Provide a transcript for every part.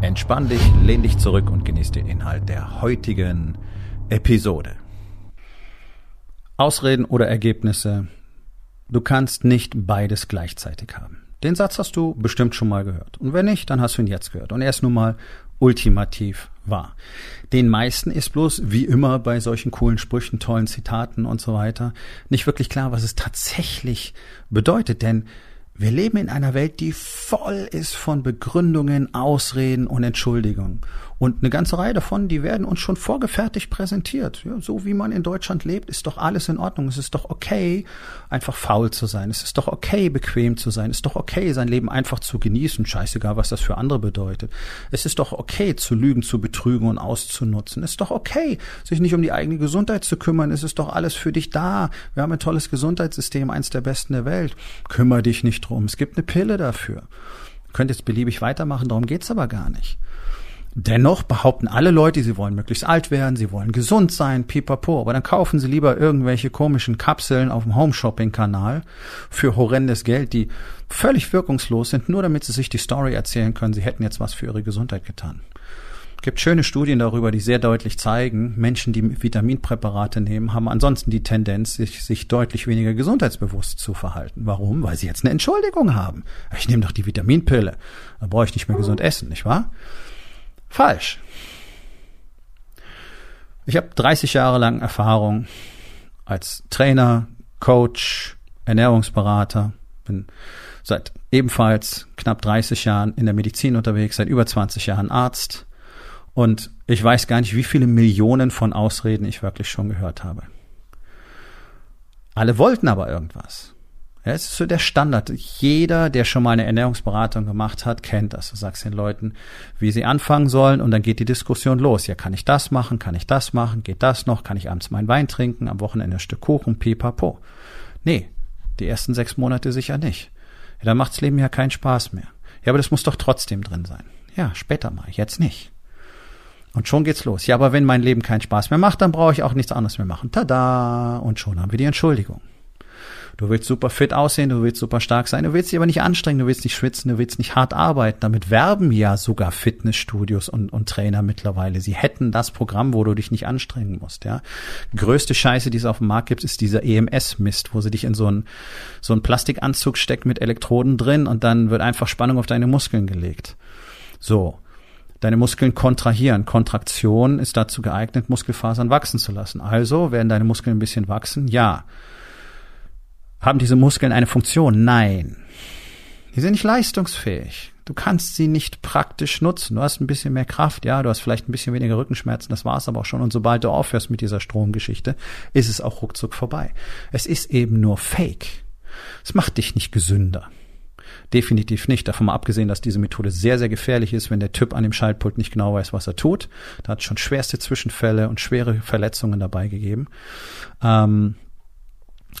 Entspann dich, lehn dich zurück und genieß den Inhalt der heutigen Episode. Ausreden oder Ergebnisse. Du kannst nicht beides gleichzeitig haben. Den Satz hast du bestimmt schon mal gehört. Und wenn nicht, dann hast du ihn jetzt gehört. Und er ist nun mal ultimativ wahr. Den meisten ist bloß, wie immer bei solchen coolen Sprüchen, tollen Zitaten und so weiter, nicht wirklich klar, was es tatsächlich bedeutet. Denn wir leben in einer Welt, die voll ist von Begründungen, Ausreden und Entschuldigungen. Und eine ganze Reihe davon, die werden uns schon vorgefertigt präsentiert. Ja, so wie man in Deutschland lebt, ist doch alles in Ordnung. Es ist doch okay, einfach faul zu sein. Es ist doch okay, bequem zu sein. Es ist doch okay, sein Leben einfach zu genießen. Scheißegal, was das für andere bedeutet. Es ist doch okay, zu lügen, zu betrügen und auszunutzen. Es ist doch okay, sich nicht um die eigene Gesundheit zu kümmern. Es ist doch alles für dich da. Wir haben ein tolles Gesundheitssystem, eins der besten der Welt. Kümmer dich nicht drum. Es gibt eine Pille dafür. Könnt jetzt beliebig weitermachen, darum geht's aber gar nicht. Dennoch behaupten alle Leute, sie wollen möglichst alt werden, sie wollen gesund sein, pipapo. Aber dann kaufen sie lieber irgendwelche komischen Kapseln auf dem Home-Shopping-Kanal für horrendes Geld, die völlig wirkungslos sind, nur damit sie sich die Story erzählen können, sie hätten jetzt was für ihre Gesundheit getan. Es gibt schöne Studien darüber, die sehr deutlich zeigen, Menschen, die Vitaminpräparate nehmen, haben ansonsten die Tendenz, sich, sich deutlich weniger gesundheitsbewusst zu verhalten. Warum? Weil sie jetzt eine Entschuldigung haben. Ich nehme doch die Vitaminpille. Da brauche ich nicht mehr gesund essen, nicht wahr? Falsch. Ich habe 30 Jahre lang Erfahrung als Trainer, Coach, Ernährungsberater, bin seit ebenfalls knapp 30 Jahren in der Medizin unterwegs, seit über 20 Jahren Arzt und ich weiß gar nicht, wie viele Millionen von Ausreden ich wirklich schon gehört habe. Alle wollten aber irgendwas. Ja, es ist so der Standard. Jeder, der schon mal eine Ernährungsberatung gemacht hat, kennt das. Du sagst den Leuten, wie sie anfangen sollen und dann geht die Diskussion los. Ja, kann ich das machen? Kann ich das machen? Geht das noch? Kann ich abends meinen Wein trinken? Am Wochenende ein Stück Kuchen? Pipapo. Nee, die ersten sechs Monate sicher nicht. Ja, dann macht's Leben ja keinen Spaß mehr. Ja, aber das muss doch trotzdem drin sein. Ja, später mal, jetzt nicht. Und schon geht's los. Ja, aber wenn mein Leben keinen Spaß mehr macht, dann brauche ich auch nichts anderes mehr machen. Tada! Und schon haben wir die Entschuldigung. Du willst super fit aussehen, du willst super stark sein, du willst dich aber nicht anstrengen, du willst nicht schwitzen, du willst nicht hart arbeiten. Damit werben ja sogar Fitnessstudios und, und Trainer mittlerweile. Sie hätten das Programm, wo du dich nicht anstrengen musst, ja. Größte Scheiße, die es auf dem Markt gibt, ist dieser EMS-Mist, wo sie dich in so einen, so einen Plastikanzug steckt mit Elektroden drin und dann wird einfach Spannung auf deine Muskeln gelegt. So deine Muskeln kontrahieren. Kontraktion ist dazu geeignet, Muskelfasern wachsen zu lassen. Also werden deine Muskeln ein bisschen wachsen? Ja. Haben diese Muskeln eine Funktion? Nein. Die sind nicht leistungsfähig. Du kannst sie nicht praktisch nutzen. Du hast ein bisschen mehr Kraft, ja, du hast vielleicht ein bisschen weniger Rückenschmerzen, das war's aber auch schon. Und sobald du aufhörst mit dieser Stromgeschichte, ist es auch ruckzuck vorbei. Es ist eben nur Fake. Es macht dich nicht gesünder. Definitiv nicht. Davon mal abgesehen, dass diese Methode sehr, sehr gefährlich ist, wenn der Typ an dem Schaltpult nicht genau weiß, was er tut. Da hat es schon schwerste Zwischenfälle und schwere Verletzungen dabei gegeben. Ähm,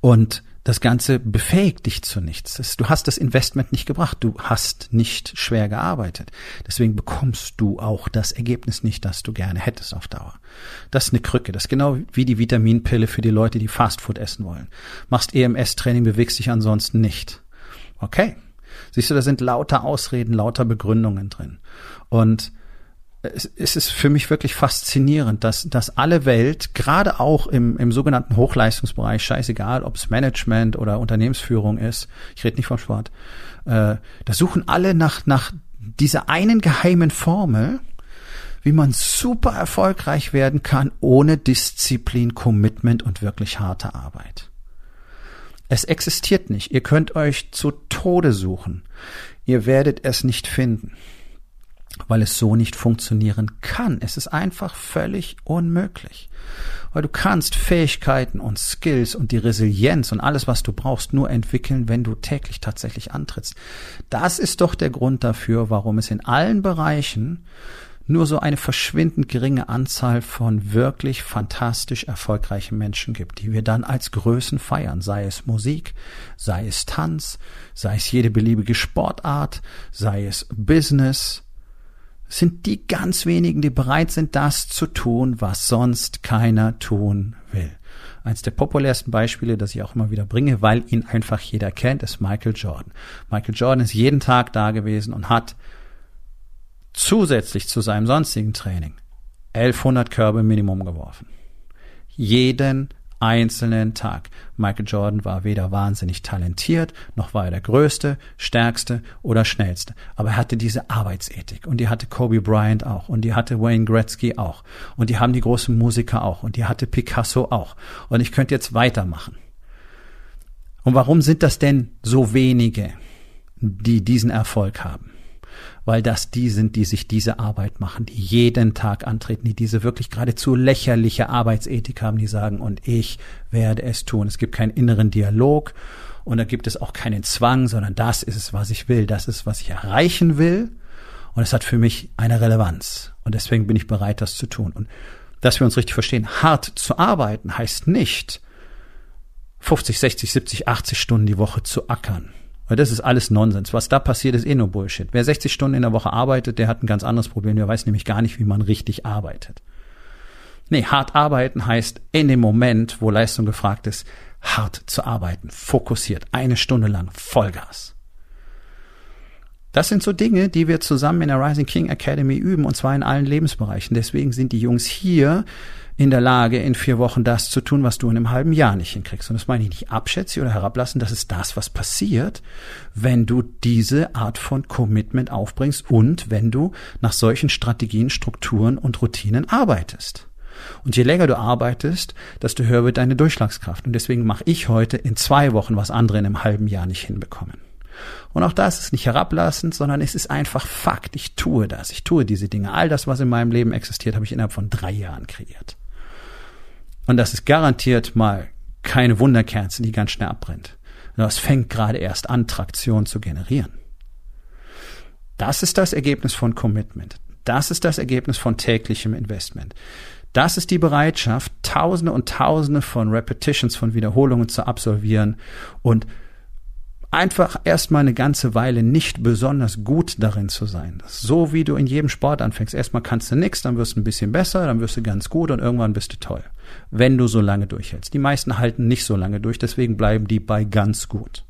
und das Ganze befähigt dich zu nichts. Du hast das Investment nicht gebracht. Du hast nicht schwer gearbeitet. Deswegen bekommst du auch das Ergebnis nicht, das du gerne hättest auf Dauer. Das ist eine Krücke. Das ist genau wie die Vitaminpille für die Leute, die Fastfood essen wollen. Machst EMS-Training, bewegst dich ansonsten nicht. Okay. Siehst du, da sind lauter Ausreden, lauter Begründungen drin. Und es, ist für mich wirklich faszinierend, dass, dass alle Welt, gerade auch im, im sogenannten Hochleistungsbereich, scheißegal, ob es Management oder Unternehmensführung ist, ich rede nicht vom Sport, äh, da suchen alle nach, nach dieser einen geheimen Formel, wie man super erfolgreich werden kann ohne Disziplin, Commitment und wirklich harte Arbeit. Es existiert nicht. Ihr könnt euch zu Tode suchen. Ihr werdet es nicht finden. Weil es so nicht funktionieren kann. Es ist einfach völlig unmöglich. Weil du kannst Fähigkeiten und Skills und die Resilienz und alles, was du brauchst, nur entwickeln, wenn du täglich tatsächlich antrittst. Das ist doch der Grund dafür, warum es in allen Bereichen nur so eine verschwindend geringe Anzahl von wirklich fantastisch erfolgreichen Menschen gibt, die wir dann als Größen feiern, sei es Musik, sei es Tanz, sei es jede beliebige Sportart, sei es Business, sind die ganz wenigen, die bereit sind, das zu tun, was sonst keiner tun will. Eins der populärsten Beispiele, das ich auch immer wieder bringe, weil ihn einfach jeder kennt, ist Michael Jordan. Michael Jordan ist jeden Tag da gewesen und hat zusätzlich zu seinem sonstigen Training 1100 Körbe Minimum geworfen. Jeden einzelnen Tag. Michael Jordan war weder wahnsinnig talentiert, noch war er der größte, stärkste oder schnellste. Aber er hatte diese Arbeitsethik und die hatte Kobe Bryant auch und die hatte Wayne Gretzky auch und die haben die großen Musiker auch und die hatte Picasso auch. Und ich könnte jetzt weitermachen. Und warum sind das denn so wenige, die diesen Erfolg haben? Weil das die sind, die sich diese Arbeit machen, die jeden Tag antreten, die diese wirklich geradezu lächerliche Arbeitsethik haben, die sagen, und ich werde es tun. Es gibt keinen inneren Dialog und da gibt es auch keinen Zwang, sondern das ist es, was ich will, das ist, was ich erreichen will. Und es hat für mich eine Relevanz. Und deswegen bin ich bereit, das zu tun. Und dass wir uns richtig verstehen, hart zu arbeiten heißt nicht, 50, 60, 70, 80 Stunden die Woche zu ackern. Weil das ist alles Nonsens. Was da passiert, ist eh nur Bullshit. Wer 60 Stunden in der Woche arbeitet, der hat ein ganz anderes Problem. Der weiß nämlich gar nicht, wie man richtig arbeitet. Nee, hart arbeiten heißt in dem Moment, wo Leistung gefragt ist, hart zu arbeiten, fokussiert, eine Stunde lang Vollgas. Das sind so Dinge, die wir zusammen in der Rising King Academy üben, und zwar in allen Lebensbereichen. Deswegen sind die Jungs hier in der Lage, in vier Wochen das zu tun, was du in einem halben Jahr nicht hinkriegst. Und das meine ich nicht abschätzen oder herablassen, das ist das, was passiert, wenn du diese Art von Commitment aufbringst und wenn du nach solchen Strategien, Strukturen und Routinen arbeitest. Und je länger du arbeitest, desto höher wird deine Durchschlagskraft. Und deswegen mache ich heute in zwei Wochen, was andere in einem halben Jahr nicht hinbekommen. Und auch das ist nicht herablassend, sondern es ist einfach Fakt. Ich tue das. Ich tue diese Dinge. All das, was in meinem Leben existiert, habe ich innerhalb von drei Jahren kreiert. Und das ist garantiert mal keine Wunderkerze, die ganz schnell abbrennt. Das fängt gerade erst an, Traktion zu generieren. Das ist das Ergebnis von Commitment. Das ist das Ergebnis von täglichem Investment. Das ist die Bereitschaft, Tausende und Tausende von Repetitions, von Wiederholungen zu absolvieren und einfach erstmal eine ganze Weile nicht besonders gut darin zu sein. So wie du in jedem Sport anfängst. Erstmal kannst du nix, dann wirst du ein bisschen besser, dann wirst du ganz gut und irgendwann bist du toll. Wenn du so lange durchhältst. Die meisten halten nicht so lange durch, deswegen bleiben die bei ganz gut.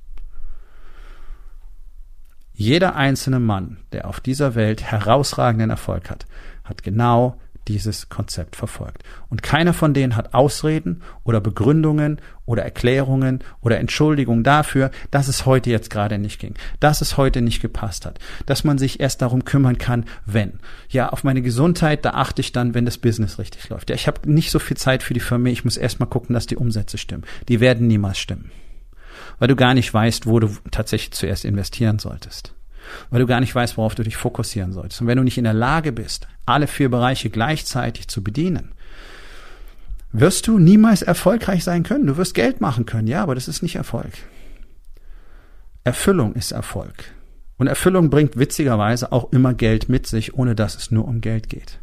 Jeder einzelne Mann, der auf dieser Welt herausragenden Erfolg hat, hat genau dieses Konzept verfolgt. Und keiner von denen hat Ausreden oder Begründungen oder Erklärungen oder Entschuldigungen dafür, dass es heute jetzt gerade nicht ging, dass es heute nicht gepasst hat, dass man sich erst darum kümmern kann, wenn. Ja, auf meine Gesundheit, da achte ich dann, wenn das Business richtig läuft. Ja, ich habe nicht so viel Zeit für die Firma, ich muss erst mal gucken, dass die Umsätze stimmen. Die werden niemals stimmen. Weil du gar nicht weißt, wo du tatsächlich zuerst investieren solltest weil du gar nicht weißt, worauf du dich fokussieren sollst. Und wenn du nicht in der Lage bist, alle vier Bereiche gleichzeitig zu bedienen, wirst du niemals erfolgreich sein können. Du wirst Geld machen können, ja, aber das ist nicht Erfolg. Erfüllung ist Erfolg. Und Erfüllung bringt witzigerweise auch immer Geld mit sich, ohne dass es nur um Geld geht.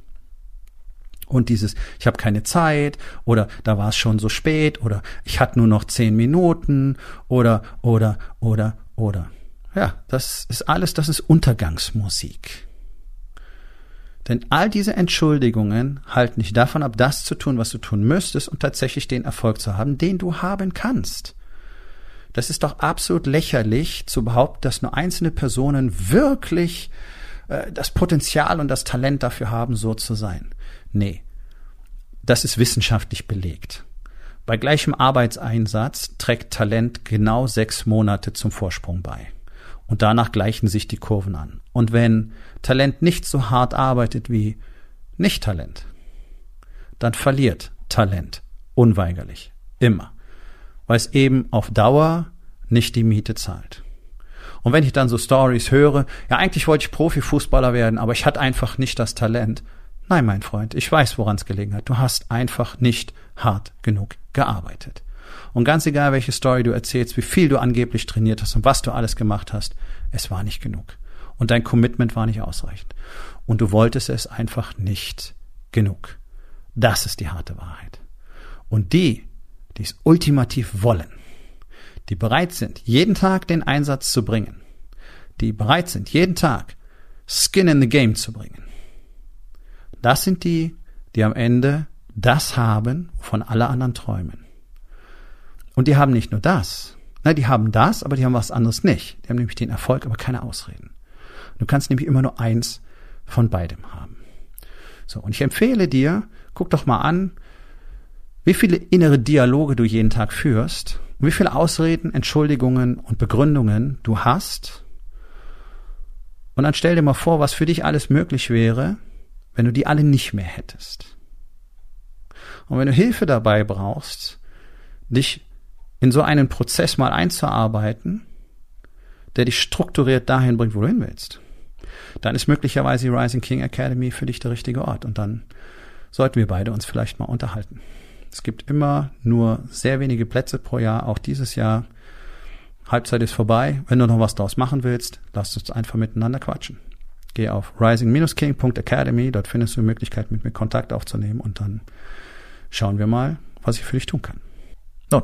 Und dieses, ich habe keine Zeit oder da war es schon so spät oder ich hatte nur noch zehn Minuten oder oder oder oder. Ja, das ist alles, das ist Untergangsmusik. Denn all diese Entschuldigungen halten dich davon ab, das zu tun, was du tun müsstest und tatsächlich den Erfolg zu haben, den du haben kannst. Das ist doch absolut lächerlich zu behaupten, dass nur einzelne Personen wirklich äh, das Potenzial und das Talent dafür haben, so zu sein. Nee, das ist wissenschaftlich belegt. Bei gleichem Arbeitseinsatz trägt Talent genau sechs Monate zum Vorsprung bei. Und danach gleichen sich die Kurven an. Und wenn Talent nicht so hart arbeitet wie Nicht-Talent, dann verliert Talent unweigerlich. Immer. Weil es eben auf Dauer nicht die Miete zahlt. Und wenn ich dann so Stories höre, ja, eigentlich wollte ich Profifußballer werden, aber ich hatte einfach nicht das Talent. Nein, mein Freund, ich weiß, woran es gelegen hat. Du hast einfach nicht hart genug gearbeitet. Und ganz egal, welche Story du erzählst, wie viel du angeblich trainiert hast und was du alles gemacht hast, es war nicht genug. Und dein Commitment war nicht ausreichend. Und du wolltest es einfach nicht genug. Das ist die harte Wahrheit. Und die, die es ultimativ wollen, die bereit sind, jeden Tag den Einsatz zu bringen, die bereit sind, jeden Tag Skin in the Game zu bringen, das sind die, die am Ende das haben, wovon alle anderen träumen. Und die haben nicht nur das. Na, die haben das, aber die haben was anderes nicht. Die haben nämlich den Erfolg, aber keine Ausreden. Du kannst nämlich immer nur eins von beidem haben. So, und ich empfehle dir, guck doch mal an, wie viele innere Dialoge du jeden Tag führst und wie viele Ausreden, Entschuldigungen und Begründungen du hast. Und dann stell dir mal vor, was für dich alles möglich wäre, wenn du die alle nicht mehr hättest. Und wenn du Hilfe dabei brauchst, dich in so einen Prozess mal einzuarbeiten, der dich strukturiert dahin bringt, wo du hin willst, dann ist möglicherweise die Rising King Academy für dich der richtige Ort. Und dann sollten wir beide uns vielleicht mal unterhalten. Es gibt immer nur sehr wenige Plätze pro Jahr, auch dieses Jahr. Halbzeit ist vorbei. Wenn du noch was draus machen willst, lass uns einfach miteinander quatschen. Geh auf rising-king.academy, dort findest du die Möglichkeit, mit mir Kontakt aufzunehmen und dann schauen wir mal, was ich für dich tun kann. Nun,